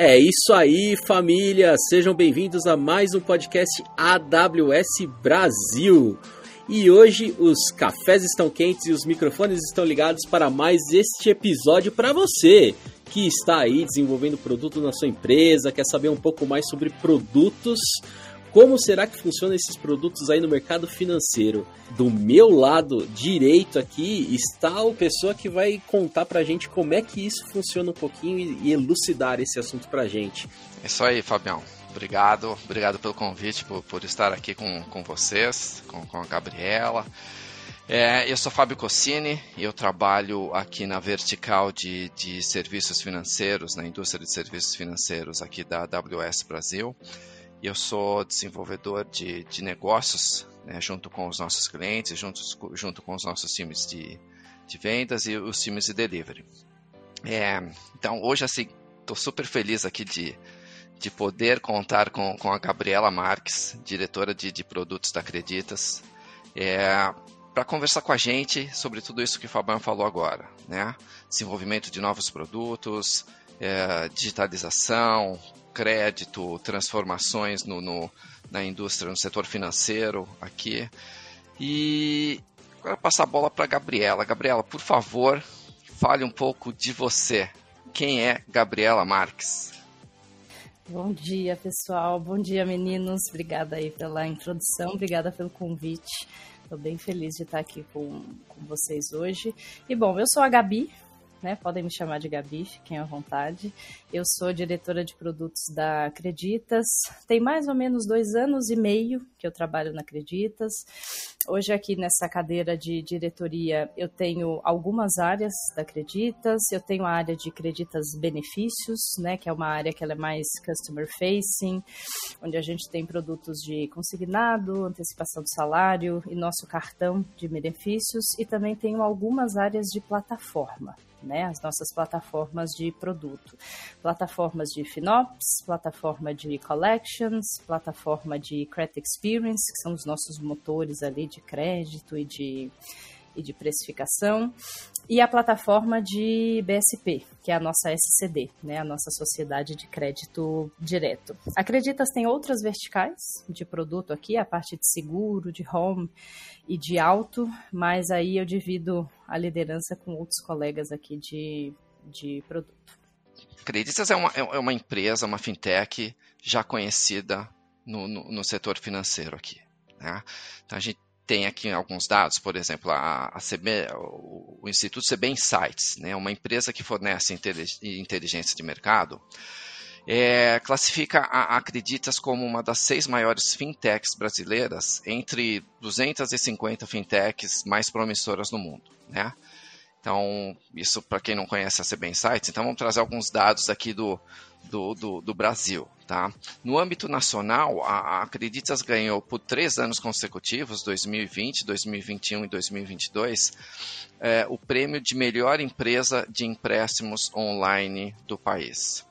É isso aí, família! Sejam bem-vindos a mais um podcast AWS Brasil. E hoje os cafés estão quentes e os microfones estão ligados para mais este episódio para você que está aí desenvolvendo produto na sua empresa, quer saber um pouco mais sobre produtos como será que funcionam esses produtos aí no mercado financeiro? Do meu lado direito aqui está a pessoa que vai contar pra gente como é que isso funciona um pouquinho e elucidar esse assunto pra gente. É isso aí, Fabião. Obrigado, obrigado pelo convite, por, por estar aqui com, com vocês, com, com a Gabriela. É, eu sou Fábio Cossini e eu trabalho aqui na vertical de, de serviços financeiros, na indústria de serviços financeiros aqui da AWS Brasil eu sou desenvolvedor de, de negócios né, junto com os nossos clientes, junto, junto com os nossos times de, de vendas e os times de delivery. É, então, hoje, assim, estou super feliz aqui de, de poder contar com, com a Gabriela Marques, diretora de, de produtos da Acreditas, é, para conversar com a gente sobre tudo isso que o Fabiano falou agora, né? Desenvolvimento de novos produtos, é, digitalização, crédito, transformações no, no, na indústria, no setor financeiro aqui. E agora passar a bola para Gabriela. Gabriela, por favor, fale um pouco de você. Quem é Gabriela Marques? Bom dia, pessoal. Bom dia, meninos. Obrigada aí pela introdução, obrigada pelo convite. Estou bem feliz de estar aqui com, com vocês hoje. E bom, eu sou a Gabi, né? Podem me chamar de Gabi, fiquem à vontade. Eu sou diretora de produtos da Acreditas. Tem mais ou menos dois anos e meio que eu trabalho na Acreditas. Hoje aqui nessa cadeira de diretoria eu tenho algumas áreas da Acreditas. Eu tenho a área de Acreditas Benefícios, né? Que é uma área que ela é mais customer facing, onde a gente tem produtos de consignado, antecipação do salário e nosso cartão de benefícios. E também tenho algumas áreas de plataforma né, as nossas plataformas de produto. Plataformas de FinOps, plataforma de Collections, plataforma de Credit Experience, que são os nossos motores ali de crédito e de, e de precificação, e a plataforma de BSP, que é a nossa SCD, né, a nossa Sociedade de Crédito Direto. Acreditas tem outras verticais de produto aqui, a parte de seguro, de home e de auto, mas aí eu divido a liderança com outros colegas aqui de, de produto. Acreditas é uma, é uma empresa, uma fintech já conhecida no, no, no setor financeiro aqui. Né? Então a gente tem aqui alguns dados, por exemplo, a, a CB, o, o, Instituto CB Insights, né, uma empresa que fornece inteligência de mercado, é, classifica a Acreditas como uma das seis maiores fintechs brasileiras entre 250 fintechs mais promissoras no mundo. Né? Então, isso para quem não conhece a CB Insights, então vamos trazer alguns dados aqui do, do, do, do Brasil. Tá? No âmbito nacional, a, Acreditas ganhou por três anos consecutivos, 2020, 2021 e 2022, é, o prêmio de melhor empresa de empréstimos online do país.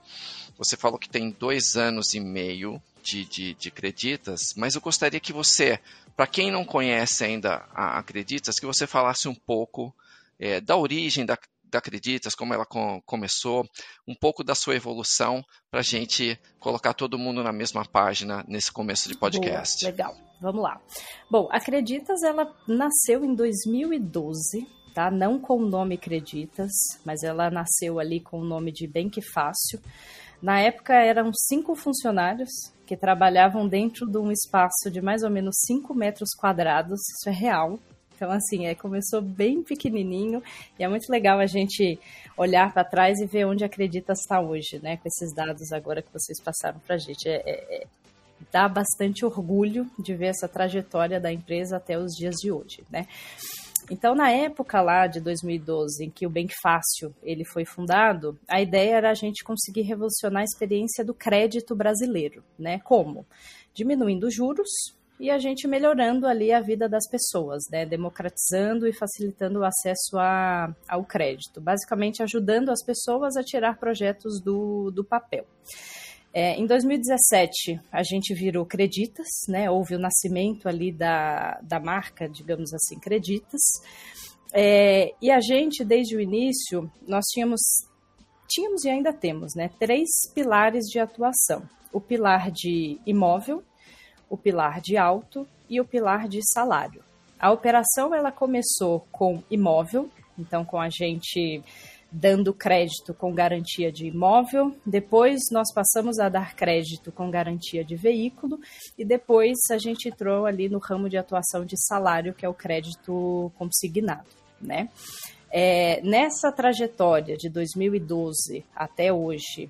Você falou que tem dois anos e meio de, de, de Acreditas, mas eu gostaria que você, para quem não conhece ainda a Acreditas, que você falasse um pouco é, da origem da, da Acreditas, como ela com, começou, um pouco da sua evolução, para a gente colocar todo mundo na mesma página nesse começo de podcast. Boa, legal, vamos lá. Bom, Acreditas, ela nasceu em 2012, tá? Não com o nome Acreditas, mas ela nasceu ali com o nome de Bem Que Fácil. Na época eram cinco funcionários que trabalhavam dentro de um espaço de mais ou menos 5 metros quadrados, isso é real, então, assim, é, começou bem pequenininho e é muito legal a gente olhar para trás e ver onde acredita estar hoje, né? Com esses dados agora que vocês passaram para a gente. É, é, é, dá bastante orgulho de ver essa trajetória da empresa até os dias de hoje, né? Então, na época lá de 2012, em que o Bem Fácil ele foi fundado, a ideia era a gente conseguir revolucionar a experiência do crédito brasileiro, né? Como? Diminuindo juros, e a gente melhorando ali a vida das pessoas, né? democratizando e facilitando o acesso a, ao crédito, basicamente ajudando as pessoas a tirar projetos do, do papel. É, em 2017, a gente virou Creditas, né? houve o nascimento ali da, da marca, digamos assim, Creditas, é, e a gente, desde o início, nós tínhamos tínhamos e ainda temos né, três pilares de atuação: o pilar de imóvel, o pilar de alto e o pilar de salário. A operação ela começou com imóvel, então com a gente dando crédito com garantia de imóvel, depois nós passamos a dar crédito com garantia de veículo e depois a gente entrou ali no ramo de atuação de salário, que é o crédito consignado, né? É, nessa trajetória de 2012 até hoje,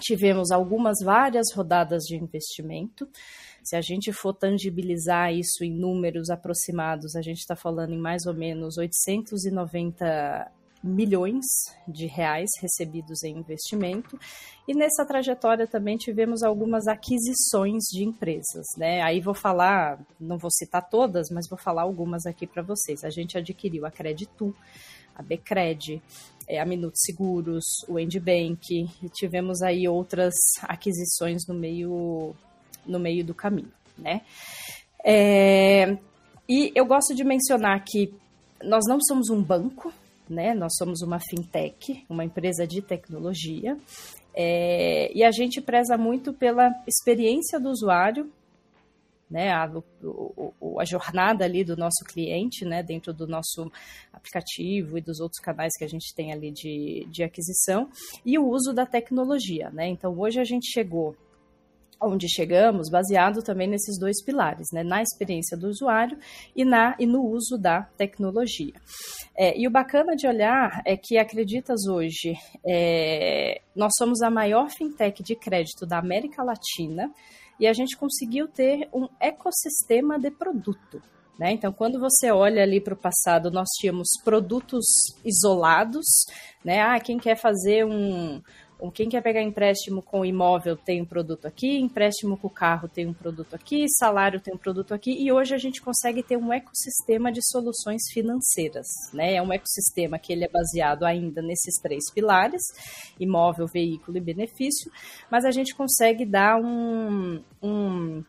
tivemos algumas várias rodadas de investimento. Se a gente for tangibilizar isso em números aproximados, a gente está falando em mais ou menos 890 milhões de reais recebidos em investimento. E nessa trajetória também tivemos algumas aquisições de empresas, né? Aí vou falar, não vou citar todas, mas vou falar algumas aqui para vocês. A gente adquiriu a Creditu, a Becred, é, a Minuto Seguros, o Endbank e tivemos aí outras aquisições no meio no meio do caminho, né? É, e eu gosto de mencionar que nós não somos um banco, né? Nós somos uma fintech, uma empresa de tecnologia, é, e a gente preza muito pela experiência do usuário, né? A, o, a jornada ali do nosso cliente, né? Dentro do nosso aplicativo e dos outros canais que a gente tem ali de, de aquisição, e o uso da tecnologia, né? Então hoje a gente chegou onde chegamos, baseado também nesses dois pilares, né, na experiência do usuário e, na, e no uso da tecnologia. É, e o bacana de olhar é que, acreditas hoje, é, nós somos a maior fintech de crédito da América Latina e a gente conseguiu ter um ecossistema de produto. Né? Então, quando você olha ali para o passado, nós tínhamos produtos isolados, né? Ah, quem quer fazer um, quem quer pegar empréstimo com imóvel tem um produto aqui, empréstimo com carro tem um produto aqui, salário tem um produto aqui, e hoje a gente consegue ter um ecossistema de soluções financeiras, né? É um ecossistema que ele é baseado ainda nesses três pilares, imóvel, veículo e benefício, mas a gente consegue dar um, um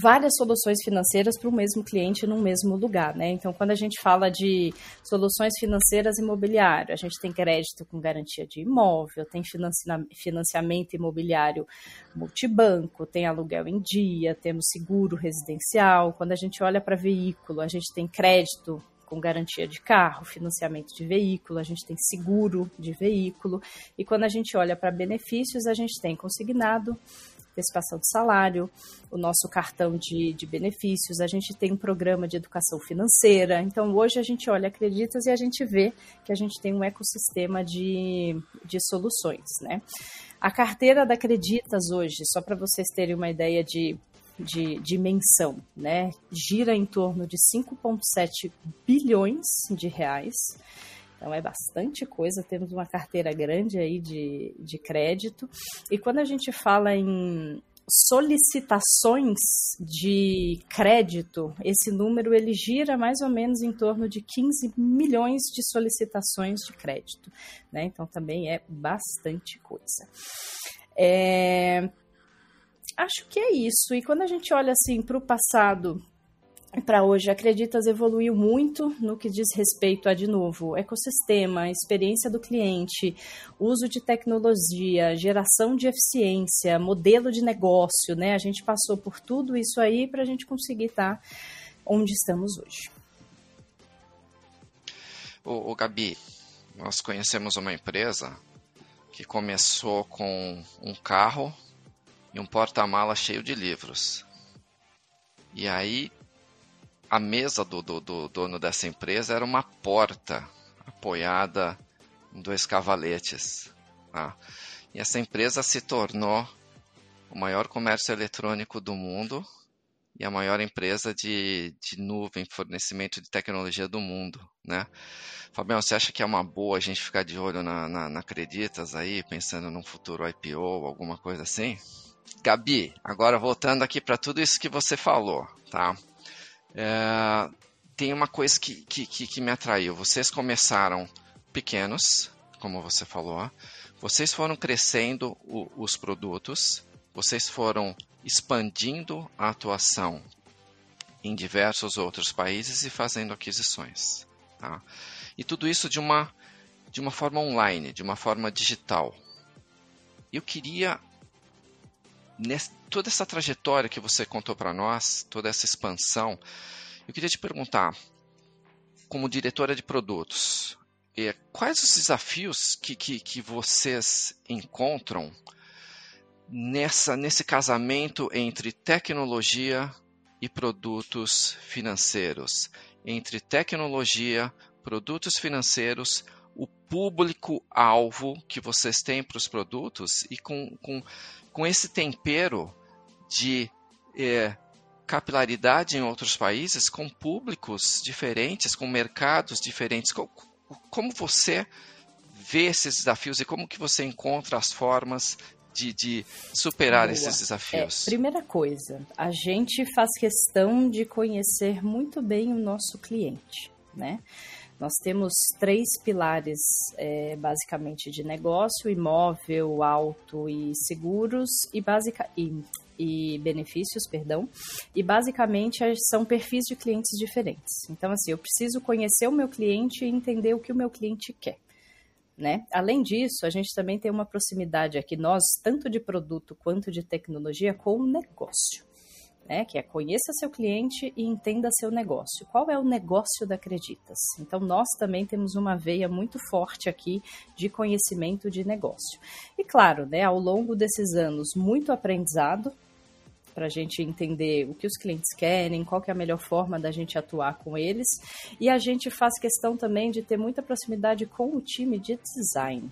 várias soluções financeiras para o mesmo cliente num mesmo lugar, né? Então, quando a gente fala de soluções financeiras imobiliário, a gente tem crédito com garantia de imóvel, tem financiamento imobiliário multibanco, tem aluguel em dia, temos seguro residencial. Quando a gente olha para veículo, a gente tem crédito com garantia de carro, financiamento de veículo, a gente tem seguro de veículo. E quando a gente olha para benefícios, a gente tem consignado, antecipação de salário, o nosso cartão de, de benefícios, a gente tem um programa de educação financeira. Então, hoje a gente olha Acreditas e a gente vê que a gente tem um ecossistema de, de soluções, né? A carteira da Acreditas hoje, só para vocês terem uma ideia de, de dimensão, né? Gira em torno de 5,7 bilhões de reais. Então é bastante coisa, temos uma carteira grande aí de, de crédito. E quando a gente fala em solicitações de crédito, esse número ele gira mais ou menos em torno de 15 milhões de solicitações de crédito. Né? Então também é bastante coisa. É... Acho que é isso. E quando a gente olha assim para o passado para hoje. Acreditas evoluiu muito no que diz respeito a, de novo, ecossistema, experiência do cliente, uso de tecnologia, geração de eficiência, modelo de negócio, né? A gente passou por tudo isso aí para a gente conseguir estar tá onde estamos hoje. O, Gabi, nós conhecemos uma empresa que começou com um carro e um porta-mala cheio de livros. E aí a mesa do, do, do, dono dessa empresa era uma porta apoiada em dois cavaletes. Tá? E essa empresa se tornou o maior comércio eletrônico do mundo e a maior empresa de, de nuvem, fornecimento de tecnologia do mundo. Né? Fabião, você acha que é uma boa a gente ficar de olho na, na, na Acreditas aí, pensando num futuro IPO, alguma coisa assim? Gabi, agora voltando aqui para tudo isso que você falou, tá? É, tem uma coisa que, que, que, me atraiu. Vocês começaram pequenos, como você falou, vocês foram crescendo o, os produtos, vocês foram expandindo a atuação em diversos outros países e fazendo aquisições. Tá? E tudo isso de uma de uma forma online, de uma forma digital. Eu queria nessa, toda essa trajetória que você contou para nós, toda essa expansão, eu queria te perguntar, como diretora de produtos, é, quais os desafios que, que, que vocês encontram nessa, nesse casamento entre tecnologia e produtos financeiros? Entre tecnologia, produtos financeiros, público-alvo que vocês têm para os produtos e com, com, com esse tempero de é, capilaridade em outros países, com públicos diferentes, com mercados diferentes. Como você vê esses desafios e como que você encontra as formas de, de superar Boa. esses desafios? É, primeira coisa, a gente faz questão de conhecer muito bem o nosso cliente, né? Nós temos três pilares, é, basicamente, de negócio: imóvel, auto e seguros, e, e, e benefícios, perdão. E basicamente são perfis de clientes diferentes. Então, assim, eu preciso conhecer o meu cliente e entender o que o meu cliente quer. Né? Além disso, a gente também tem uma proximidade aqui, nós, tanto de produto quanto de tecnologia, com o negócio né? Que é conheça seu cliente e entenda seu negócio. Qual é o negócio da Acreditas? Então, nós também temos uma veia muito forte aqui de conhecimento de negócio. E claro, né, ao longo desses anos, muito aprendizado para a gente entender o que os clientes querem, qual que é a melhor forma da gente atuar com eles. E a gente faz questão também de ter muita proximidade com o time de design.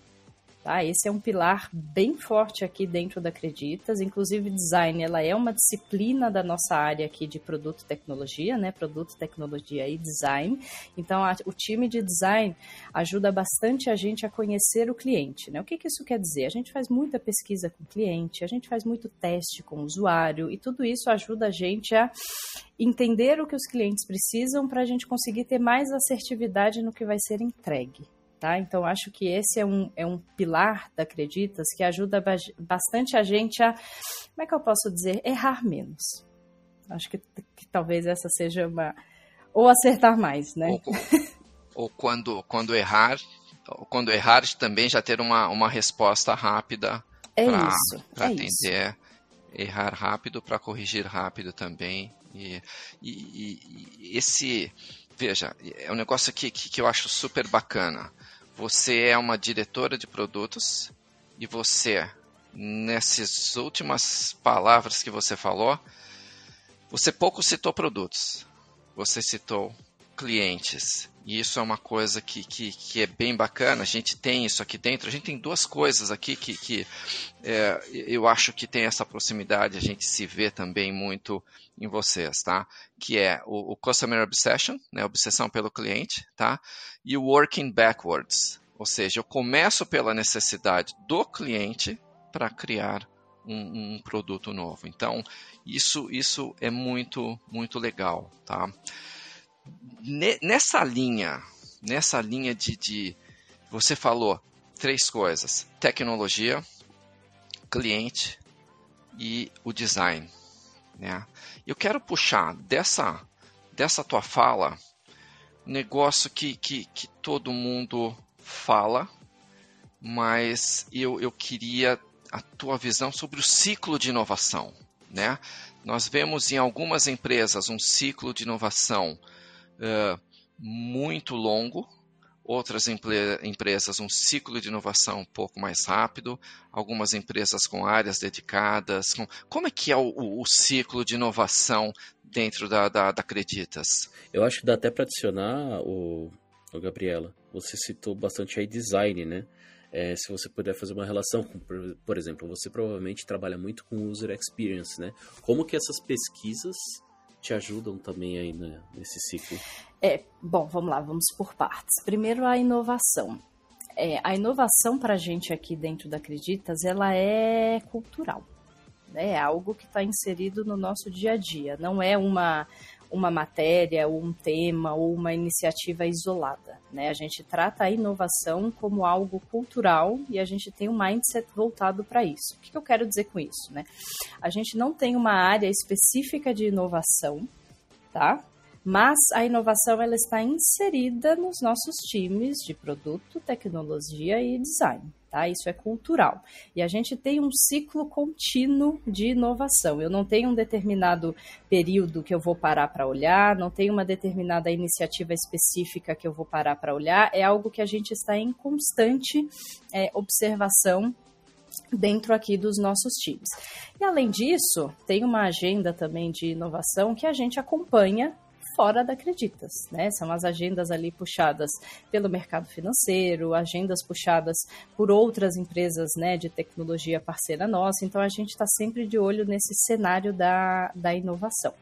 Tá? Esse é um pilar bem forte aqui dentro da Acreditas. Inclusive, design ela é uma disciplina da nossa área aqui de produto e tecnologia, né? Produto, tecnologia e design. Então, a, o time de design ajuda bastante a gente a conhecer o cliente. Né? O que, que isso quer dizer? A gente faz muita pesquisa com o cliente, a gente faz muito teste com o usuário e tudo isso ajuda a gente a entender o que os clientes precisam para a gente conseguir ter mais assertividade no que vai ser entregue. Tá? Então, acho que esse é um, é um pilar da Acreditas que ajuda bastante a gente a, como é que eu posso dizer, errar menos. Acho que, que talvez essa seja uma. Ou acertar mais, né? Ou, ou quando, quando errar, quando errar, também já ter uma, uma resposta rápida é para é atender. Isso. Errar rápido para corrigir rápido também. E, e, e, esse, veja, é um negócio que, que eu acho super bacana. Você é uma diretora de produtos e você, nessas últimas palavras que você falou, você pouco citou produtos. Você citou clientes. E isso é uma coisa que, que, que, é bem bacana. A gente tem isso aqui dentro. A gente tem duas coisas aqui que, que é, eu acho que tem essa proximidade. A gente se vê também muito em vocês, tá? Que é o, o Customer Obsession, né? Obsessão pelo cliente, tá? E o Working Backwards. Ou seja, eu começo pela necessidade do cliente para criar um, um, produto novo. Então, isso, isso é muito, muito legal, tá? Nessa linha, nessa linha de, de você falou três coisas: tecnologia, cliente e o design. Né? Eu quero puxar dessa, dessa tua fala um negócio que, que, que todo mundo fala, mas eu, eu queria a tua visão sobre o ciclo de inovação. Né? Nós vemos em algumas empresas um ciclo de inovação uh, muito longo, outras empresas um ciclo de inovação um pouco mais rápido, algumas empresas com áreas dedicadas. Com... Como é que é o, o, o ciclo de inovação dentro da, da, da Acreditas? Eu acho que dá até para adicionar, o, o Gabriela, você citou bastante aí design, né? É, se você puder fazer uma relação com, por, por exemplo, você provavelmente trabalha muito com user experience, né? Como que essas pesquisas te ajudam também aí né, nesse ciclo? É, bom, vamos lá, vamos por partes. Primeiro, a inovação. É, a inovação para a gente aqui dentro da Acreditas, ela é cultural. Né? É algo que está inserido no nosso dia a dia. Não é uma, uma matéria, ou um tema, ou uma iniciativa isolada. Né? A gente trata a inovação como algo cultural e a gente tem um mindset voltado para isso. O que eu quero dizer com isso? Né? A gente não tem uma área específica de inovação, tá? Mas a inovação ela está inserida nos nossos times de produto, tecnologia e design. Tá? Isso é cultural. E a gente tem um ciclo contínuo de inovação. Eu não tenho um determinado período que eu vou parar para olhar, não tenho uma determinada iniciativa específica que eu vou parar para olhar, é algo que a gente está em constante é, observação dentro aqui dos nossos times. E além disso, tem uma agenda também de inovação que a gente acompanha fora da Acreditas, né? São as agendas ali puxadas pelo mercado financeiro, agendas puxadas por outras empresas, né, de tecnologia parceira nossa. Então a gente está sempre de olho nesse cenário da, da inovação.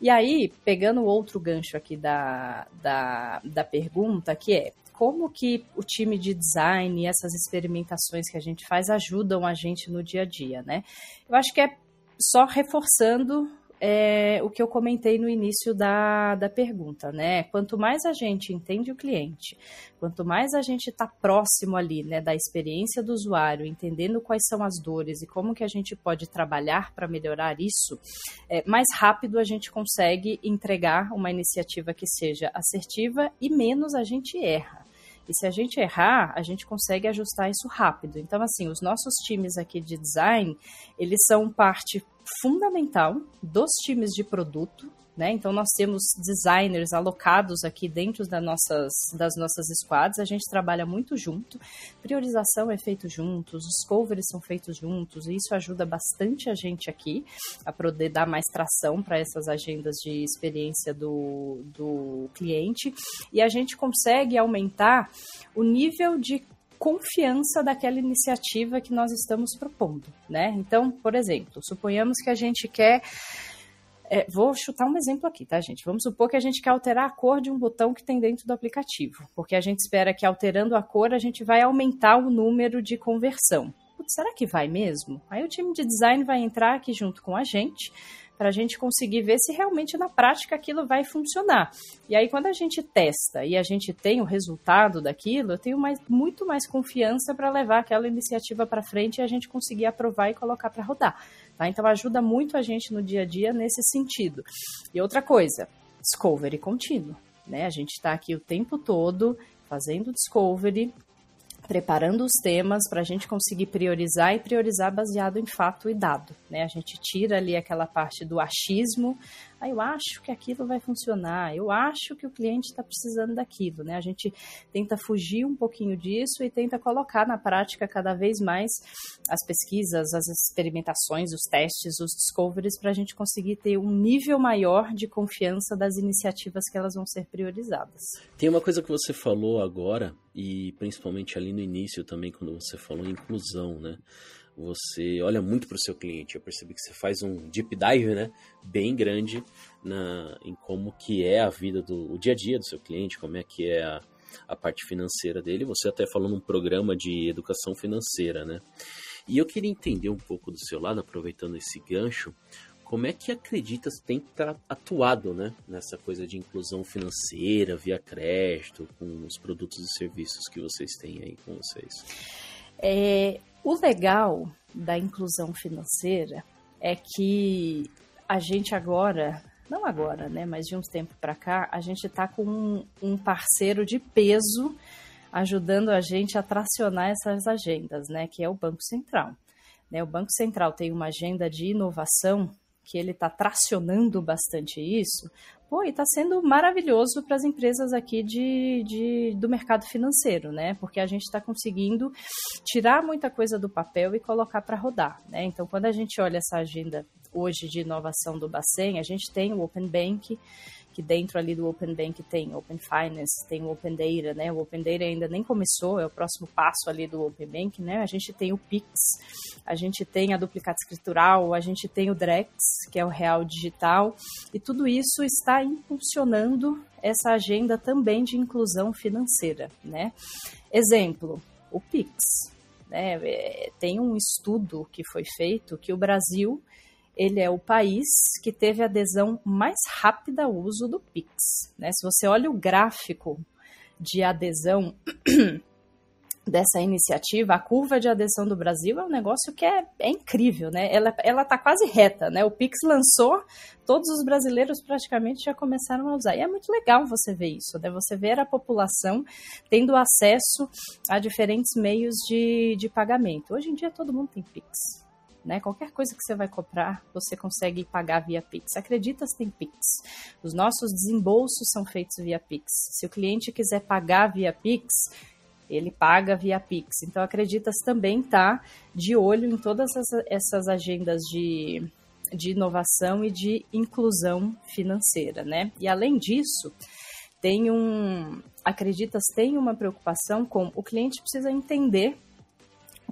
E aí, pegando outro gancho aqui da, da, da pergunta, que é como que o time de design e essas experimentações que a gente faz ajudam a gente no dia a dia, né? Eu acho que é só reforçando é, o que eu comentei no início da, da pergunta, né? Quanto mais a gente entende o cliente, quanto mais a gente está próximo ali, né, da experiência do usuário, entendendo quais são as dores e como que a gente pode trabalhar para melhorar isso, é, mais rápido a gente consegue entregar uma iniciativa que seja assertiva e menos a gente erra. E se a gente errar, a gente consegue ajustar isso rápido. Então, assim, os nossos times aqui de design, eles são parte fundamental dos times de produto, né? Então nós temos designers alocados aqui dentro das nossas, das nossas squads, a gente trabalha muito junto, priorização é feito juntos, os covers são feitos juntos, e isso ajuda bastante a gente aqui a poder dar mais tração para essas agendas de experiência do, do cliente, e a gente consegue aumentar o nível de confiança daquela iniciativa que nós estamos propondo, né? Então, por exemplo, suponhamos que a gente quer é, vou chutar um exemplo aqui, tá, gente? Vamos supor que a gente quer alterar a cor de um botão que tem dentro do aplicativo, porque a gente espera que alterando a cor a gente vai aumentar o número de conversão. Putz, será que vai mesmo? Aí o time de design vai entrar aqui junto com a gente, para a gente conseguir ver se realmente na prática aquilo vai funcionar. E aí, quando a gente testa e a gente tem o resultado daquilo, eu tenho mais, muito mais confiança para levar aquela iniciativa para frente e a gente conseguir aprovar e colocar para rodar. Tá? Então, ajuda muito a gente no dia a dia nesse sentido. E outra coisa, discovery contínuo. Né? A gente está aqui o tempo todo fazendo discovery, preparando os temas para a gente conseguir priorizar e priorizar baseado em fato e dado. Né? A gente tira ali aquela parte do achismo, ah, eu acho que aquilo vai funcionar, eu acho que o cliente está precisando daquilo. Né? A gente tenta fugir um pouquinho disso e tenta colocar na prática cada vez mais as pesquisas, as experimentações, os testes, os discoveries, para a gente conseguir ter um nível maior de confiança das iniciativas que elas vão ser priorizadas. Tem uma coisa que você falou agora e principalmente ali no início também, quando você falou em inclusão, né? Você olha muito para o seu cliente. Eu percebi que você faz um deep dive, né? Bem grande na, em como que é a vida do o dia a dia do seu cliente, como é que é a, a parte financeira dele. Você até falou num programa de educação financeira, né? E eu queria entender um pouco do seu lado, aproveitando esse gancho, como é que Acreditas tem atuado né, nessa coisa de inclusão financeira, via crédito, com os produtos e serviços que vocês têm aí com vocês? É, o legal da inclusão financeira é que a gente agora, não agora, né, mas de uns tempos para cá, a gente está com um, um parceiro de peso ajudando a gente a tracionar essas agendas, né, que é o Banco Central. Né, o Banco Central tem uma agenda de inovação que ele está tracionando bastante isso, pô, e está sendo maravilhoso para as empresas aqui de, de, do mercado financeiro, né? Porque a gente está conseguindo tirar muita coisa do papel e colocar para rodar, né? Então, quando a gente olha essa agenda hoje de inovação do Bacen, a gente tem o Open Bank, que dentro ali do Open Bank tem Open Finance, tem o Open Data, né? O Open Data ainda nem começou, é o próximo passo ali do Open Bank, né? A gente tem o Pix, a gente tem a duplicata escritural, a gente tem o Drex, que é o real digital, e tudo isso está impulsionando essa agenda também de inclusão financeira, né? Exemplo, o Pix. Né? É, tem um estudo que foi feito que o Brasil ele é o país que teve adesão mais rápida ao uso do Pix. Né? Se você olha o gráfico de adesão dessa iniciativa, a curva de adesão do Brasil é um negócio que é, é incrível, né? Ela ela está quase reta, né? O Pix lançou, todos os brasileiros praticamente já começaram a usar. E é muito legal você ver isso, né? Você ver a população tendo acesso a diferentes meios de, de pagamento. Hoje em dia todo mundo tem Pix. Né? Qualquer coisa que você vai comprar, você consegue pagar via Pix. Acredita se tem Pix. Os nossos desembolsos são feitos via Pix. Se o cliente quiser pagar via Pix, ele paga via Pix. Então, Acreditas também está de olho em todas essas agendas de, de inovação e de inclusão financeira, né? E além disso, tem um Acreditas tem uma preocupação com o cliente precisa entender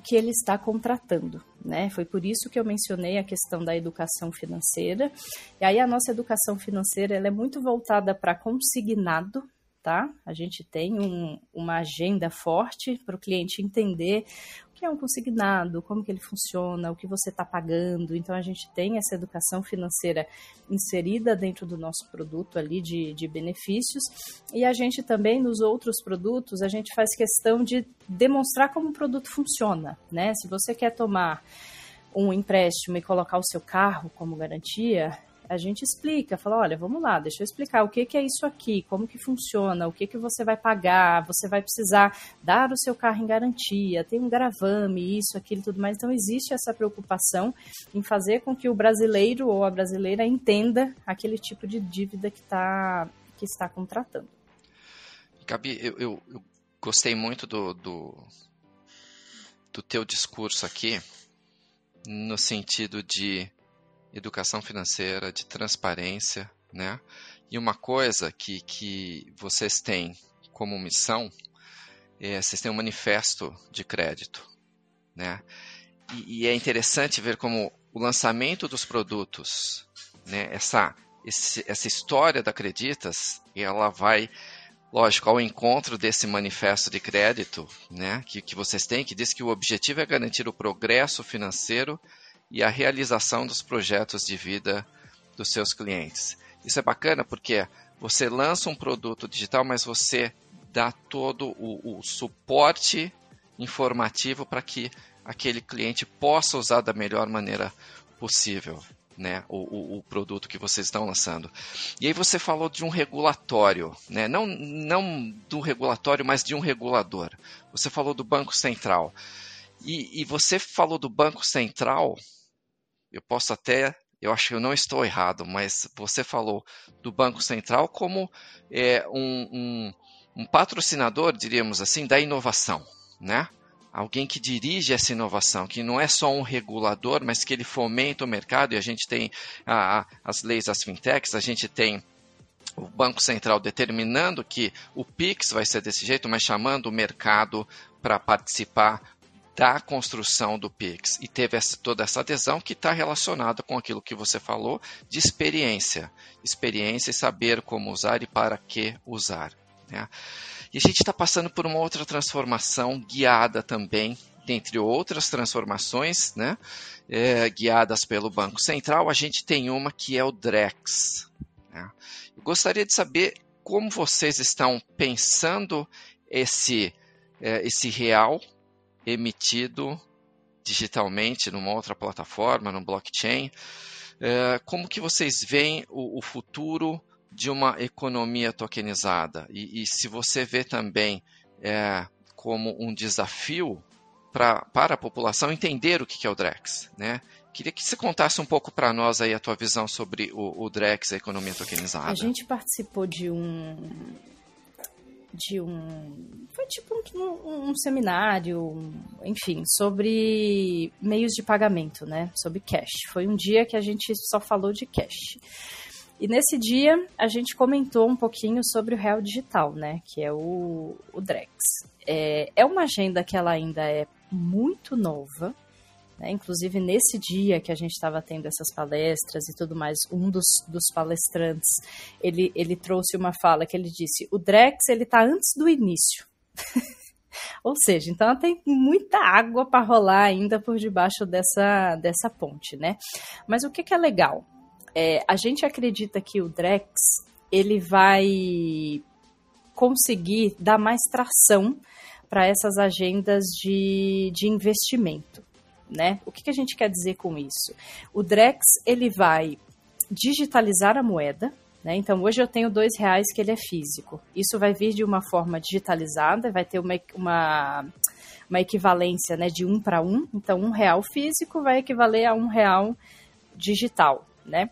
que ele está contratando, né? Foi por isso que eu mencionei a questão da educação financeira. E aí a nossa educação financeira ela é muito voltada para consignado, tá? A gente tem um, uma agenda forte para o cliente entender o que é um consignado, como que ele funciona, o que você está pagando. Então a gente tem essa educação financeira inserida dentro do nosso produto ali de, de benefícios. E a gente também, nos outros produtos, a gente faz questão de demonstrar como o produto funciona, né? Se você quer tomar um empréstimo e colocar o seu carro como garantia, a gente explica, fala, olha, vamos lá, deixa eu explicar o que, que é isso aqui, como que funciona, o que, que você vai pagar, você vai precisar dar o seu carro em garantia, tem um gravame, isso, aquilo, tudo mais. Então existe essa preocupação em fazer com que o brasileiro ou a brasileira entenda aquele tipo de dívida que, tá, que está contratando. Gabi, eu, eu, eu gostei muito do, do, do teu discurso aqui, no sentido de educação financeira, de transparência, né? E uma coisa que, que vocês têm como missão é vocês têm um manifesto de crédito, né? E, e é interessante ver como o lançamento dos produtos, né? Essa esse, essa história da Acreditas, ela vai lógico, ao encontro desse manifesto de crédito né, que, que vocês têm, que diz que o objetivo é garantir o progresso financeiro e a realização dos projetos de vida dos seus clientes. Isso é bacana porque você lança um produto digital, mas você dá todo o, o suporte informativo para que aquele cliente possa usar da melhor maneira possível. Né, o, o, produto que vocês estão lançando. E aí você falou de um regulatório, né, não, não do regulatório, mas de um regulador. Você falou do Banco Central. E, e você falou do Banco Central eu posso até, eu acho que eu não estou errado, mas você falou do Banco Central como é, um, um, um patrocinador, diríamos assim, da inovação, né? Alguém que dirige essa inovação, que não é só um regulador, mas que ele fomenta o mercado, e a gente tem a, a, as leis das fintechs, a gente tem o Banco Central determinando que o PIX vai ser desse jeito, mas chamando o mercado para participar da construção do Pix e teve essa, toda essa adesão que está relacionada com aquilo que você falou de experiência. Experiência e saber como usar e para que usar. Né? E a gente está passando por uma outra transformação guiada também, dentre outras transformações, né? É, guiadas pelo Banco Central, a gente tem uma que é o DREX. Né? Eu gostaria de saber como vocês estão pensando esse, é, esse real emitido digitalmente numa outra plataforma, no blockchain. É, como que vocês veem o, futuro de uma economia tokenizada? E, e se você vê também é, como um desafio pra, para a população entender o que é o DREX, né? Queria que você contasse um pouco para nós aí a tua visão sobre o, o DREX, a economia tokenizada. A gente participou de um de um. Foi tipo um, um, seminário, enfim, sobre meios de pagamento, né? Sobre cash. Foi um dia que a gente só falou de cash. E nesse dia a gente comentou um pouquinho sobre o Real Digital, né? Que é o, o Drex. É, é uma agenda que ela ainda é muito nova, né? Inclusive, nesse dia que a gente estava tendo essas palestras e tudo mais, um dos, dos palestrantes, ele, ele trouxe uma fala que ele disse, o Drex, ele está antes do início. Ou seja, então tem muita água para rolar ainda por debaixo dessa, dessa ponte, né? Mas o que, que é legal? É, a gente acredita que o Drex, ele vai conseguir dar mais tração para essas agendas de, de investimento. Né? O que, que a gente quer dizer com isso? O Drex ele vai digitalizar a moeda, né? Então, hoje eu tenho dois reais que ele é físico. Isso vai vir de uma forma digitalizada, vai ter uma, uma, uma equivalência né, de um para um. Então, um real físico vai equivaler a um real digital, né?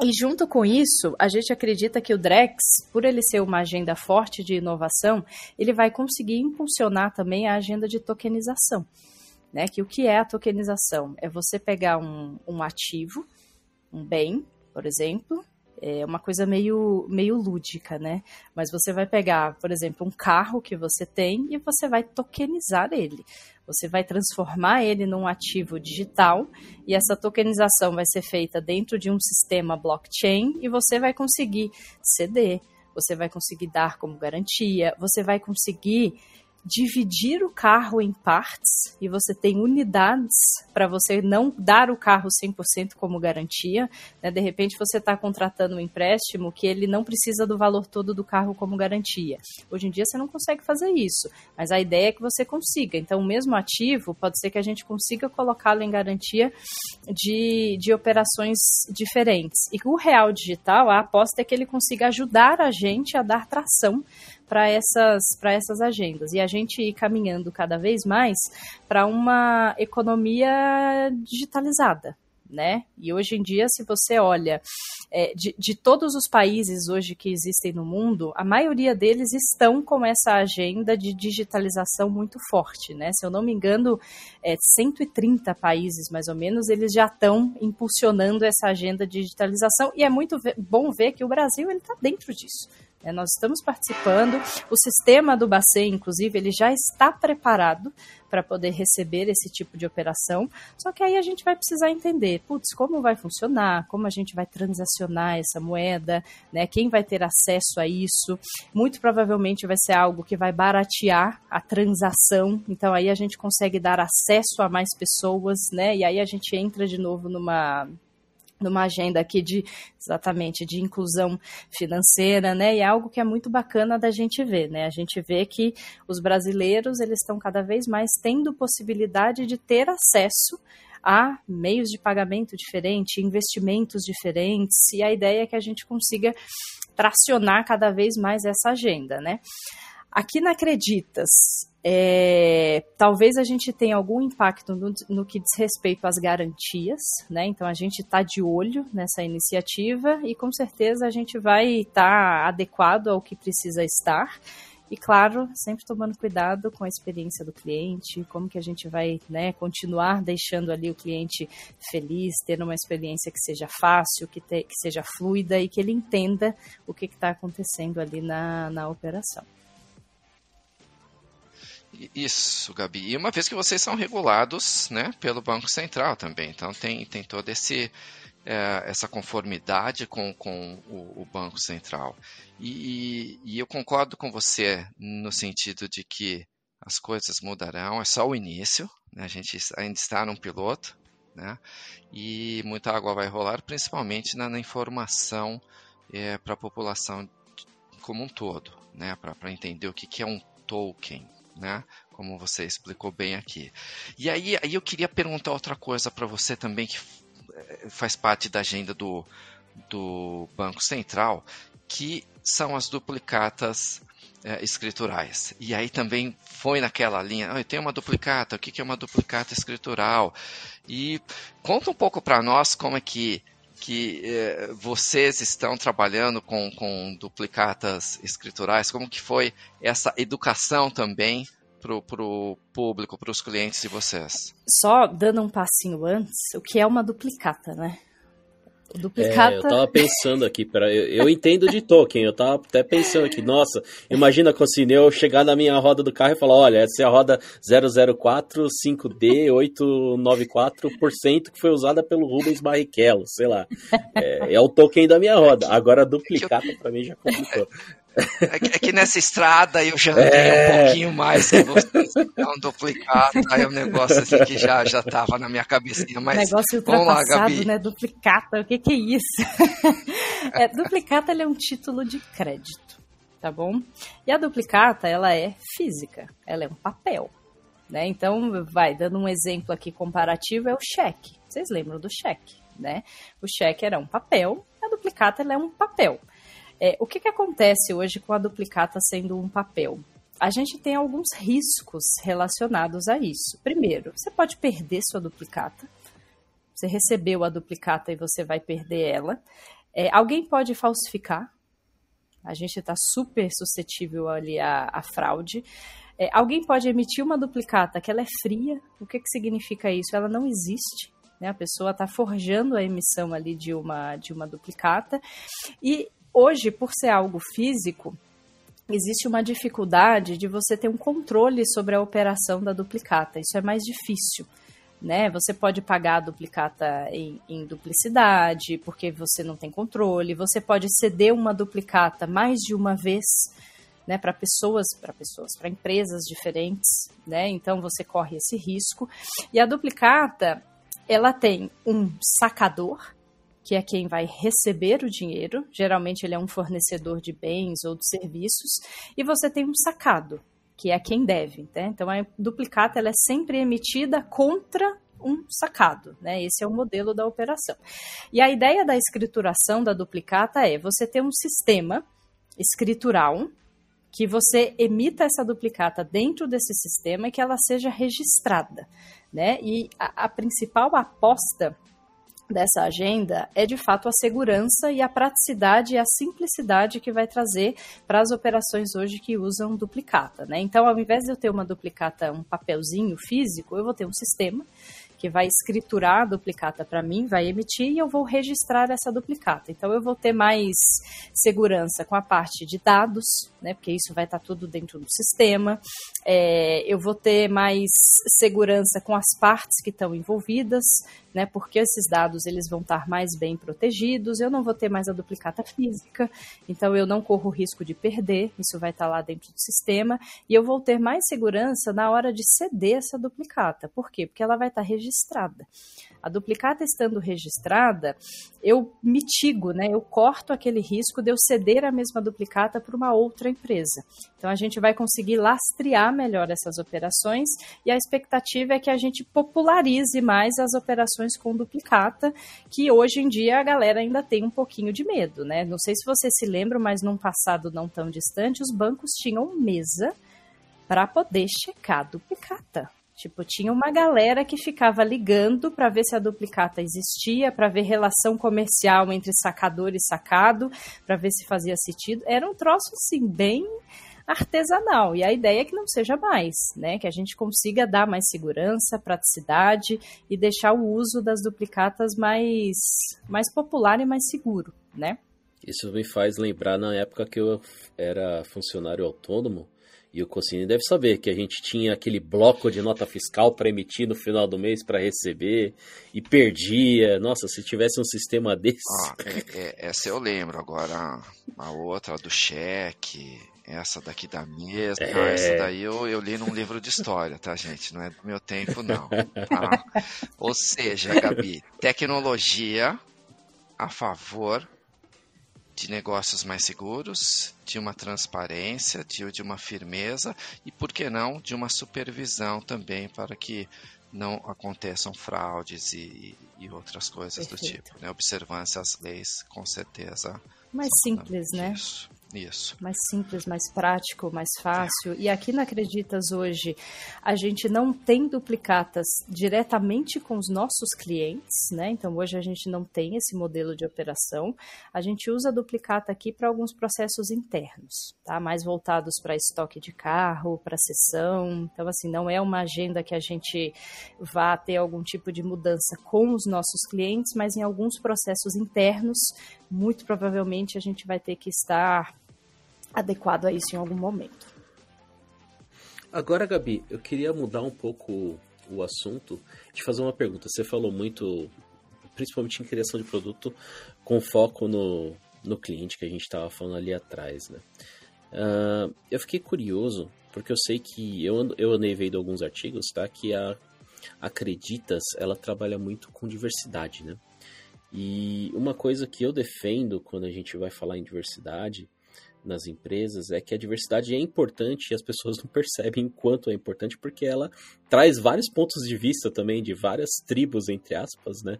E junto com isso, a gente acredita que o Drex, por ele ser uma agenda forte de inovação, ele vai conseguir impulsionar também a agenda de tokenização. Né? Que o que é a tokenização? É você pegar um, um ativo, um bem, por exemplo, é uma coisa meio, meio lúdica, né? Mas você vai pegar, por exemplo, um carro que você tem e você vai tokenizar ele. Você vai transformar ele num ativo digital e essa tokenização vai ser feita dentro de um sistema blockchain e você vai conseguir ceder, você vai conseguir dar como garantia, você vai conseguir dividir o carro em partes e você tem unidades para você não dar o carro 100% como garantia. Né? De repente você está contratando um empréstimo que ele não precisa do valor todo do carro como garantia. Hoje em dia você não consegue fazer isso, mas a ideia é que você consiga. Então, o mesmo ativo pode ser que a gente consiga colocá-lo em garantia de, de operações diferentes. E o real digital, a aposta é que ele consiga ajudar a gente a dar tração para essas, essas agendas. E a gente ir caminhando cada vez mais para uma economia digitalizada. Né? E hoje em dia, se você olha é, de, de, todos os países hoje que existem no mundo, a maioria deles estão com essa agenda de digitalização muito forte, né? Se eu não me engano, é, 130 países mais ou menos eles já estão impulsionando essa agenda de digitalização e é muito bom ver que o Brasil ele está dentro disso. É, nós estamos participando. O sistema do Bacen, inclusive, ele já está preparado para poder receber esse tipo de operação. Só que aí a gente vai precisar entender, putz, como vai funcionar, como a gente vai transacionar essa moeda, né? Quem vai ter acesso a isso? Muito provavelmente vai ser algo que vai baratear a transação. Então aí a gente consegue dar acesso a mais pessoas, né? E aí a gente entra de novo numa numa agenda aqui de exatamente de inclusão financeira, né? E é algo que é muito bacana da gente ver, né? A gente vê que os brasileiros eles estão cada vez mais tendo possibilidade de ter acesso a meios de pagamento diferentes, investimentos diferentes, e a ideia é que a gente consiga tracionar cada vez mais essa agenda, né? Aqui na Acreditas, é, talvez a gente tenha algum impacto no, no, que diz respeito às garantias, né? Então a gente está de olho nessa iniciativa e com certeza a gente vai estar tá adequado ao que precisa estar. E claro, sempre tomando cuidado com a experiência do cliente, como que a gente vai né, continuar deixando ali o cliente feliz, tendo uma experiência que seja fácil, que, te, que seja fluida e que ele entenda o que está acontecendo ali na, na operação. Isso, Gabi. E uma vez que vocês são regulados né, pelo Banco Central também, então tem, tem toda é, essa conformidade com, com o, o Banco Central. E, e, eu concordo com você no sentido de que as coisas mudarão, é só o início, né, a gente ainda está num piloto, né, e muita água vai rolar, principalmente na, na informação é, para a população como um todo, né, para entender o que, que é um token, né? Como você explicou bem aqui. E aí, aí eu queria perguntar outra coisa para você também que eh, faz parte da agenda do, do Banco Central, que são as duplicatas é, escriturais. E aí também foi naquela linha, eu tenho uma duplicata, o que é uma duplicata escritural? E conta um pouco para nós como é que que eh, vocês estão trabalhando com, com duplicatas escriturais, como que foi essa educação também para o público, para os clientes de vocês? Só dando um passinho antes, o que é uma duplicata, né? Duplicata. É, eu tava pensando aqui, para eu, eu, entendo de token, eu tava até pensando aqui, nossa, imagina assim, eu chegar na minha roda do carro e falar, olha, essa é a roda 004-5D894% que foi usada pelo Rubens Barrichello, sei lá. É, é o token da minha roda. Agora duplicata para mim já complicou. É que, é nessa estrada eu já andei é... um pouquinho mais que vocês, então duplicata, aí o um negócio assim que já, já tava na minha cabecinha, mas negócio vamos lá, Gabi. né, duplicata, o que que é isso? é, duplicata ele é um título de crédito, tá bom? E a duplicata, ela é física, ela é um papel, né? Então, vai, dando um exemplo aqui comparativo, é o cheque. Vocês lembram do cheque, né? O cheque era um papel, a duplicata ela é um papel. É, o que, que acontece hoje com a duplicata sendo um papel? A gente tem alguns riscos relacionados a isso. Primeiro, você pode perder sua duplicata. Você recebeu a duplicata e você vai perder ela. É, alguém pode falsificar. A gente está super suscetível ali à, fraude. É, alguém pode emitir uma duplicata que ela é fria. O que, que significa isso? Ela não existe. Né? A pessoa está forjando a emissão ali de uma, de uma duplicata. E hoje, por ser algo físico, existe uma dificuldade de você ter um controle sobre a operação da duplicata. Isso é mais difícil. Né? Você pode pagar a duplicata em, em, duplicidade, porque você não tem controle. Você pode ceder uma duplicata mais de uma vez, né, para pessoas, para pessoas, para empresas diferentes, né? Então você corre esse risco. E a duplicata, ela tem um sacador, que é quem vai receber o dinheiro, geralmente ele é um fornecedor de bens ou de serviços, e você tem um sacado, que é quem deve. Né? Então a duplicata ela é sempre emitida contra um sacado, né? Esse é o modelo da operação. E a ideia da escrituração da duplicata é você ter um sistema escritural que você emita essa duplicata dentro desse sistema e que ela seja registrada, né? E a, a principal aposta dessa agenda é de fato a segurança e a praticidade e a simplicidade que vai trazer para as operações hoje que usam duplicata, né? Então, ao invés de eu ter uma duplicata, um papelzinho físico, eu vou ter um sistema que vai escriturar a duplicata para mim, vai emitir e eu vou registrar essa duplicata. Então eu vou ter mais segurança com a parte de dados, né, porque isso vai estar tudo dentro do sistema. É, eu vou ter mais segurança com as partes que estão envolvidas, né, porque esses dados eles vão estar mais bem protegidos. Eu não vou ter mais a duplicata física, então eu não corro risco de perder. Isso vai estar lá dentro do sistema e eu vou ter mais segurança na hora de ceder essa duplicata. Por quê? Porque ela vai estar registrada. A duplicata estando registrada, eu mitigo, né? Eu corto aquele risco de eu ceder a mesma duplicata para uma outra empresa. Então a gente vai conseguir lastrear melhor essas operações e a expectativa é que a gente popularize mais as operações com duplicata, que hoje em dia a galera ainda tem um pouquinho de medo, né? Não sei se você se lembra, mas num passado não tão distante, os bancos tinham mesa para poder checar a duplicata. Tipo, tinha uma galera que ficava ligando para ver se a duplicata existia, para ver relação comercial entre sacador e sacado, para ver se fazia sentido. Era um troço assim bem artesanal. E a ideia é que não seja mais, né? Que a gente consiga dar mais segurança, praticidade e deixar o uso das duplicatas mais mais popular e mais seguro, né? Isso me faz lembrar na época que eu era funcionário autônomo e o Cocini deve saber que a gente tinha aquele bloco de nota fiscal para emitir no final do mês para receber e perdia. Nossa, se tivesse um sistema desse. Ah, é, é, essa eu lembro. Agora a outra do cheque, essa daqui da mesa. É... Ah, essa daí eu, eu li num livro de história, tá, gente? Não é do meu tempo, não. Tá? Ou seja, Gabi, tecnologia a favor de negócios mais seguros, de uma transparência, de, de uma firmeza e, por que não, de uma supervisão também para que não aconteçam fraudes e, e outras coisas Perfeito. do tipo. Né? Observância às leis, com certeza. Mais simples, né? Isso. Isso. Mais simples, mais prático, mais fácil. E aqui na Acreditas hoje, a gente não tem duplicatas diretamente com os nossos clientes, né? Então hoje a gente não tem esse modelo de operação. A gente usa a duplicata aqui para alguns processos internos, tá? Mais voltados para estoque de carro, para sessão. Então, assim, não é uma agenda que a gente vá ter algum tipo de mudança com os nossos clientes, mas em alguns processos internos, muito provavelmente a gente vai ter que estar adequado a isso em algum momento. Agora, Gabi, eu queria mudar um pouco o assunto, te fazer uma pergunta. Você falou muito, principalmente em criação de produto, com foco no, no cliente que a gente estava falando ali atrás, né? Uh, eu fiquei curioso, porque eu sei que eu, eu andei vendo alguns artigos, tá? Que a Acreditas, ela trabalha muito com diversidade, né? E uma coisa que eu defendo quando a gente vai falar em diversidade nas empresas é que a diversidade é importante e as pessoas não percebem o quanto é importante porque ela traz vários pontos de vista também de várias tribos entre aspas, né,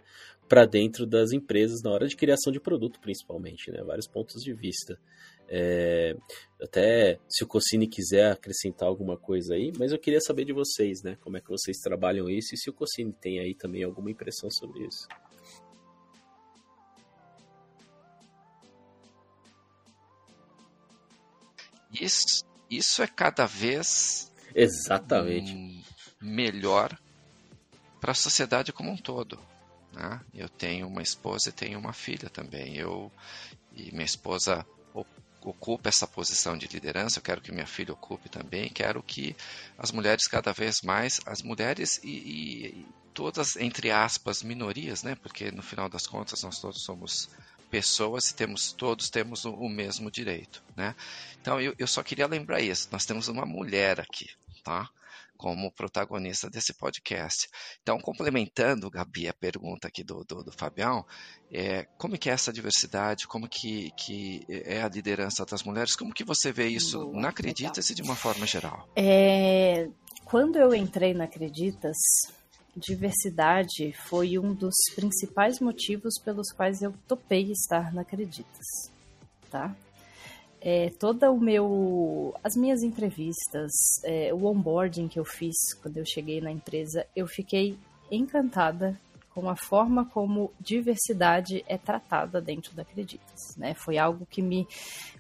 para dentro das empresas na hora de criação de produto principalmente, né, vários pontos de vista. É, até se o Cocine quiser acrescentar alguma coisa aí, mas eu queria saber de vocês, né, como é que vocês trabalham isso e se o Cocine tem aí também alguma impressão sobre isso. Isso, isso é cada vez exatamente melhor para a sociedade como um todo. Né? Eu tenho uma esposa e tenho uma filha também. Eu e minha esposa ocupa essa posição de liderança. Eu quero que minha filha ocupe também. Quero que as mulheres cada vez mais, as mulheres e, e todas entre aspas minorias, né? Porque no final das contas nós todos somos pessoas e temos todos temos o, o mesmo direito, né? Então eu, eu só queria lembrar isso. Nós temos uma mulher aqui, tá? Como protagonista desse podcast. Então, complementando, Gabi, a pergunta aqui do, do, do Fabião, é, como que é essa diversidade, como que, que é a liderança das mulheres, como que você vê isso Boa, na Acreditas e de uma forma geral? É, quando eu entrei na Acreditas, diversidade foi um dos principais motivos pelos quais eu topei estar na Acreditas, tá? É, toda o meu, as minhas entrevistas, é, o onboarding que eu fiz quando eu cheguei na empresa, eu fiquei encantada com a forma como diversidade é tratada dentro da Acreditas. Né? Foi algo que me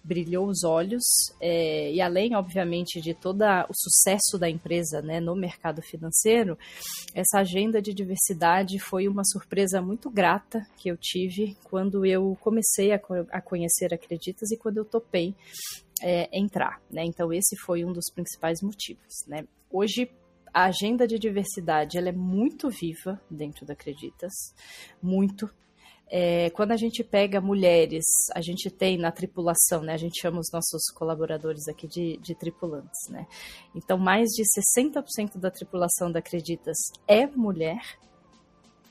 brilhou os olhos é, e além, obviamente, de todo o sucesso da empresa né, no mercado financeiro, essa agenda de diversidade foi uma surpresa muito grata que eu tive quando eu comecei a, a conhecer Acreditas e quando eu topei é, entrar. Né? Então, esse foi um dos principais motivos. Né? Hoje, a agenda de diversidade ela é muito viva dentro da Acreditas, muito. É, quando a gente pega mulheres, a gente tem na tripulação, né? A gente chama os nossos colaboradores aqui de, de tripulantes, né? Então, mais de 60% da tripulação da Acreditas é mulher.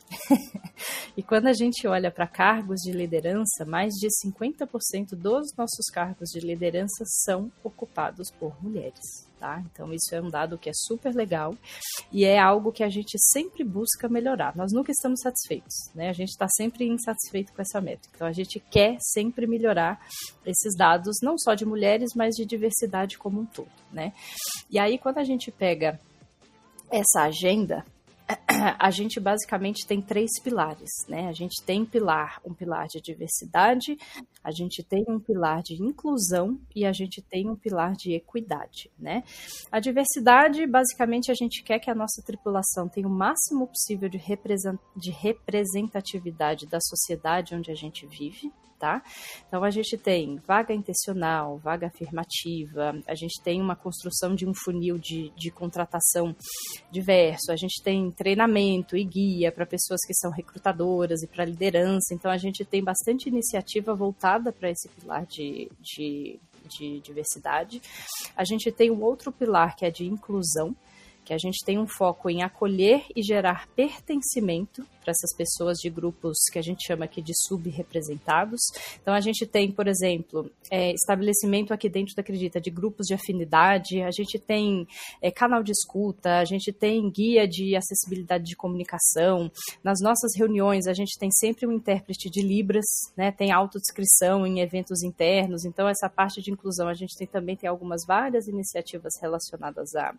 e quando a gente olha para cargos de liderança, mais de 50% dos nossos cargos de liderança são ocupados por mulheres tá? Então isso é um dado que é super legal e é algo que a gente sempre busca melhorar. Nós nunca estamos satisfeitos, né? A gente está sempre insatisfeito com essa métrica. Então a gente quer sempre melhorar esses dados, não só de mulheres, mas de diversidade como um todo, né? E aí quando a gente pega essa agenda, a gente basicamente tem três pilares, né? A gente tem pilar, um pilar de diversidade, a gente tem um pilar de inclusão e a gente tem um pilar de equidade, né? A diversidade, basicamente, a gente quer que a nossa tripulação tenha o máximo possível de, de representatividade da sociedade onde a gente vive, tá? Então a gente tem vaga intencional, vaga afirmativa, a gente tem uma construção de um funil de, de contratação diverso, a gente tem treinamento e guia para pessoas que são recrutadoras e para liderança, então a gente tem bastante iniciativa voltada para esse pilar de, de, de diversidade. A gente tem um outro pilar que é de inclusão, que a gente tem um foco em acolher e gerar pertencimento para essas pessoas de grupos que a gente chama aqui de subrepresentados. Então a gente tem, por exemplo, é, estabelecimento aqui dentro da Acredita de grupos de afinidade, a gente tem é, canal de escuta, a gente tem guia de acessibilidade de comunicação. Nas nossas reuniões a gente tem sempre um intérprete de Libras, né? Tem autodescrição em eventos internos. Então essa parte de inclusão a gente tem também tem algumas várias iniciativas relacionadas a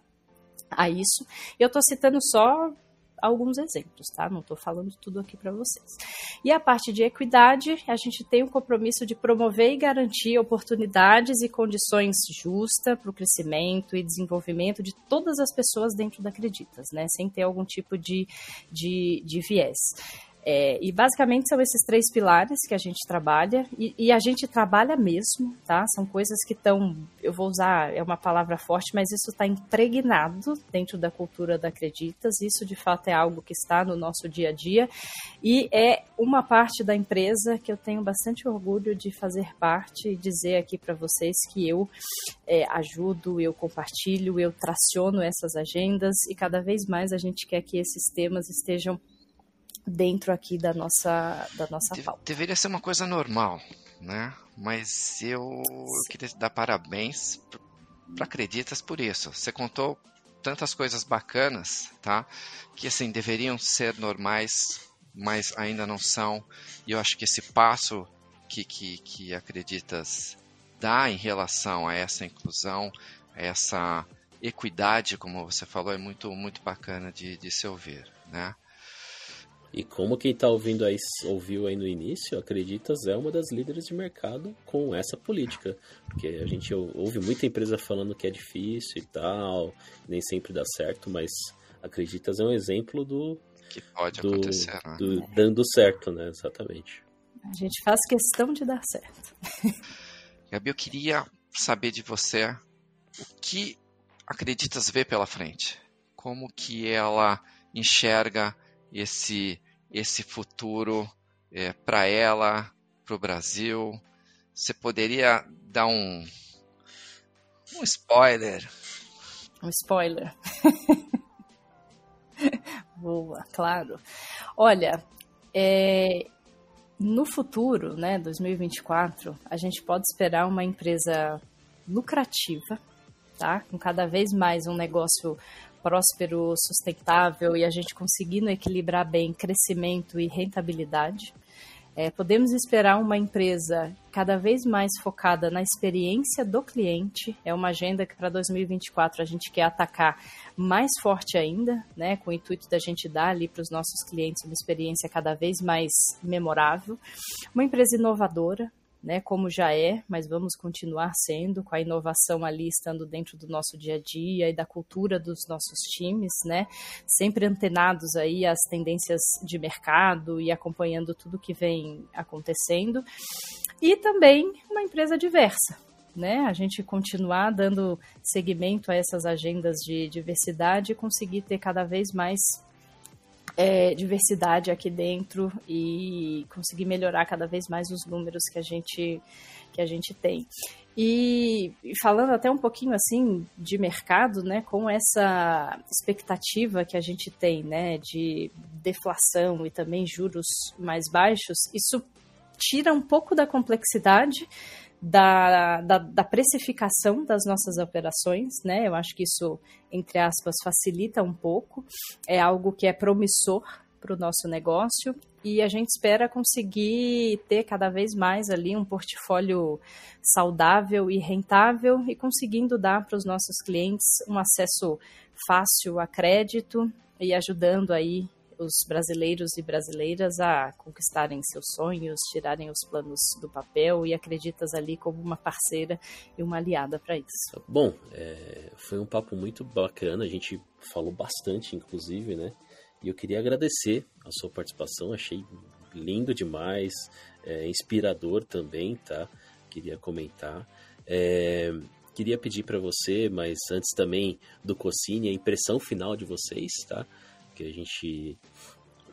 a isso. Eu estou citando só alguns exemplos, tá? Não estou falando tudo aqui para vocês. E a parte de equidade, a gente tem o compromisso de promover e garantir oportunidades e condições justas para o crescimento e desenvolvimento de todas as pessoas dentro da Acreditas, né? Sem ter algum tipo de, de, de viés. É, e basicamente são esses três pilares que a gente trabalha, e, e a gente trabalha mesmo, tá? São coisas que estão, eu vou usar, é uma palavra forte, mas isso está impregnado dentro da cultura da Acreditas, isso de fato é algo que está no nosso dia a dia, e é uma parte da empresa que eu tenho bastante orgulho de fazer parte e dizer aqui para vocês que eu é, ajudo, eu compartilho, eu traciono essas agendas, e cada vez mais a gente quer que esses temas estejam dentro aqui da nossa, da nossa pauta. Deveria ser uma coisa normal, né? Mas eu, eu queria dar parabéns para Acreditas por isso. Você contou tantas coisas bacanas, tá? Que assim deveriam ser normais, mas ainda não são. E eu acho que esse passo que, que, que Acreditas dá em relação a essa inclusão, a essa equidade, como você falou, é muito, muito bacana de, de se ouvir, né? E como quem está ouvindo aí, ouviu aí no início, Acreditas é uma das líderes de mercado com essa política. Porque a gente ouve muita empresa falando que é difícil e tal, nem sempre dá certo, mas Acreditas é um exemplo do. Que pode do, acontecer, né? do, dando certo, né? Exatamente. A gente faz questão de dar certo. Gabi, eu queria saber de você o que Acreditas ver pela frente. Como que ela enxerga esse, esse futuro é, para ela, para o Brasil? Você poderia dar um, um spoiler? Um spoiler. Boa, claro. Olha, é, no futuro, né, 2024, a gente pode esperar uma empresa lucrativa, tá? Com cada vez mais um negócio próspero, sustentável e a gente conseguindo equilibrar bem crescimento e rentabilidade. É, podemos esperar uma empresa cada vez mais focada na experiência do cliente. É uma agenda que para 2024 a gente quer atacar mais forte ainda, né, com o intuito da gente dar ali para os nossos clientes uma experiência cada vez mais memorável. Uma empresa inovadora, né, como já é, mas vamos continuar sendo, com a inovação ali estando dentro do nosso dia a dia e da cultura dos nossos times, né, sempre antenados aí às tendências de mercado e acompanhando tudo que vem acontecendo. E também uma empresa diversa, né? A gente continuar dando seguimento a essas agendas de diversidade e conseguir ter cada vez mais é, diversidade aqui dentro e conseguir melhorar cada vez mais os números que a gente, que a gente tem. E, e falando até um pouquinho assim de mercado, né, com essa expectativa que a gente tem, né, de deflação e também juros mais baixos, isso tira um pouco da complexidade da, da, da, precificação das nossas operações, né? Eu acho que isso, entre aspas, facilita um pouco. É algo que é promissor para o nosso negócio e a gente espera conseguir ter cada vez mais ali um portfólio saudável e rentável e conseguindo dar para os nossos clientes um acesso fácil a crédito e ajudando aí os brasileiros e brasileiras a conquistarem seus sonhos, tirarem os planos do papel e acreditas ali como uma parceira e uma aliada para isso. Bom, é, foi um papo muito bacana, a gente falou bastante, inclusive, né? E eu queria agradecer a sua participação, achei lindo demais, é, inspirador também, tá? Queria comentar. É, queria pedir para você, mas antes também do Cocine, a impressão final de vocês, tá? Que a gente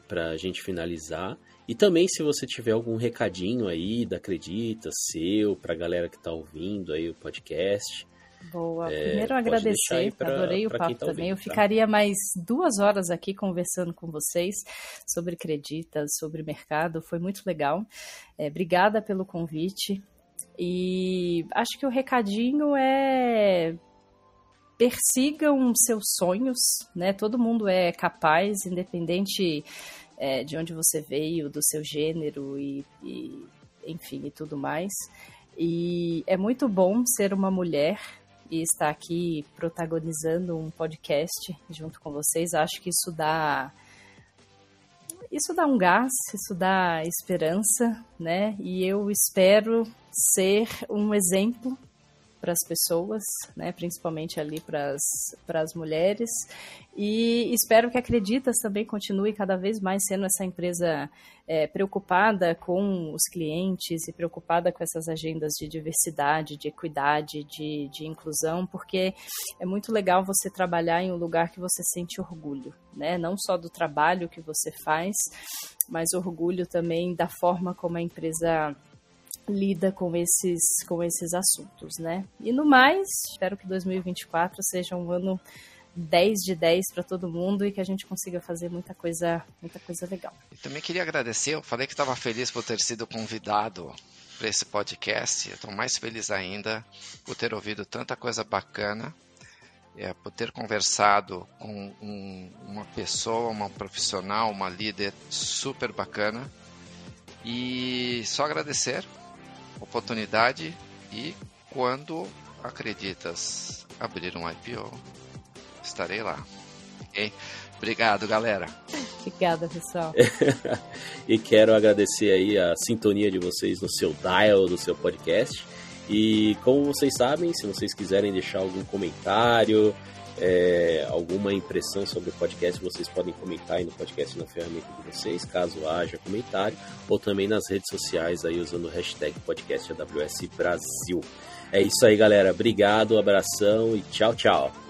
para a gente finalizar. E também se você tiver algum recadinho aí da Acredita, seu, para a galera que está ouvindo aí o podcast. Boa, é, primeiro agradecer, pra, adorei o papo tá também. Ouvindo, Eu tá? ficaria mais duas horas aqui conversando com vocês sobre creditas, sobre mercado, foi muito legal. É, obrigada pelo convite. E acho que o recadinho é persigam seus sonhos, né? Todo mundo é capaz, independente é, de onde você veio, do seu gênero e, e, enfim, e tudo mais. E é muito bom ser uma mulher e estar aqui protagonizando um podcast junto com vocês. Acho que isso dá isso dá um gás, isso dá esperança, né? E eu espero ser um exemplo para as pessoas, né, principalmente ali para as mulheres. E espero que Acreditas também continue cada vez mais sendo essa empresa é, preocupada com os clientes e preocupada com essas agendas de diversidade, de equidade, de, de inclusão, porque é muito legal você trabalhar em um lugar que você sente orgulho, né? Não só do trabalho que você faz, mas orgulho também da forma como a empresa lida com esses, com esses assuntos, né? E no mais, espero que 2024 seja um ano 10 de 10 para todo mundo e que a gente consiga fazer muita coisa, muita coisa legal. Eu também queria agradecer, eu falei que estava feliz por ter sido convidado para esse podcast. Estou mais feliz ainda por ter ouvido tanta coisa bacana, é, por ter conversado com um, uma pessoa, uma profissional, uma líder super bacana. E só agradecer oportunidade e quando acreditas abrir um IPO, estarei lá. Okay? Obrigado, galera. Obrigada, pessoal. e quero agradecer aí a sintonia de vocês no seu dial do seu podcast. E como vocês sabem, se vocês quiserem deixar algum comentário, é, alguma impressão sobre o podcast, vocês podem comentar aí no podcast na ferramenta de vocês, caso haja comentário, ou também nas redes sociais aí usando o hashtag podcast AWS Brasil. É isso aí, galera. Obrigado, abração e tchau, tchau.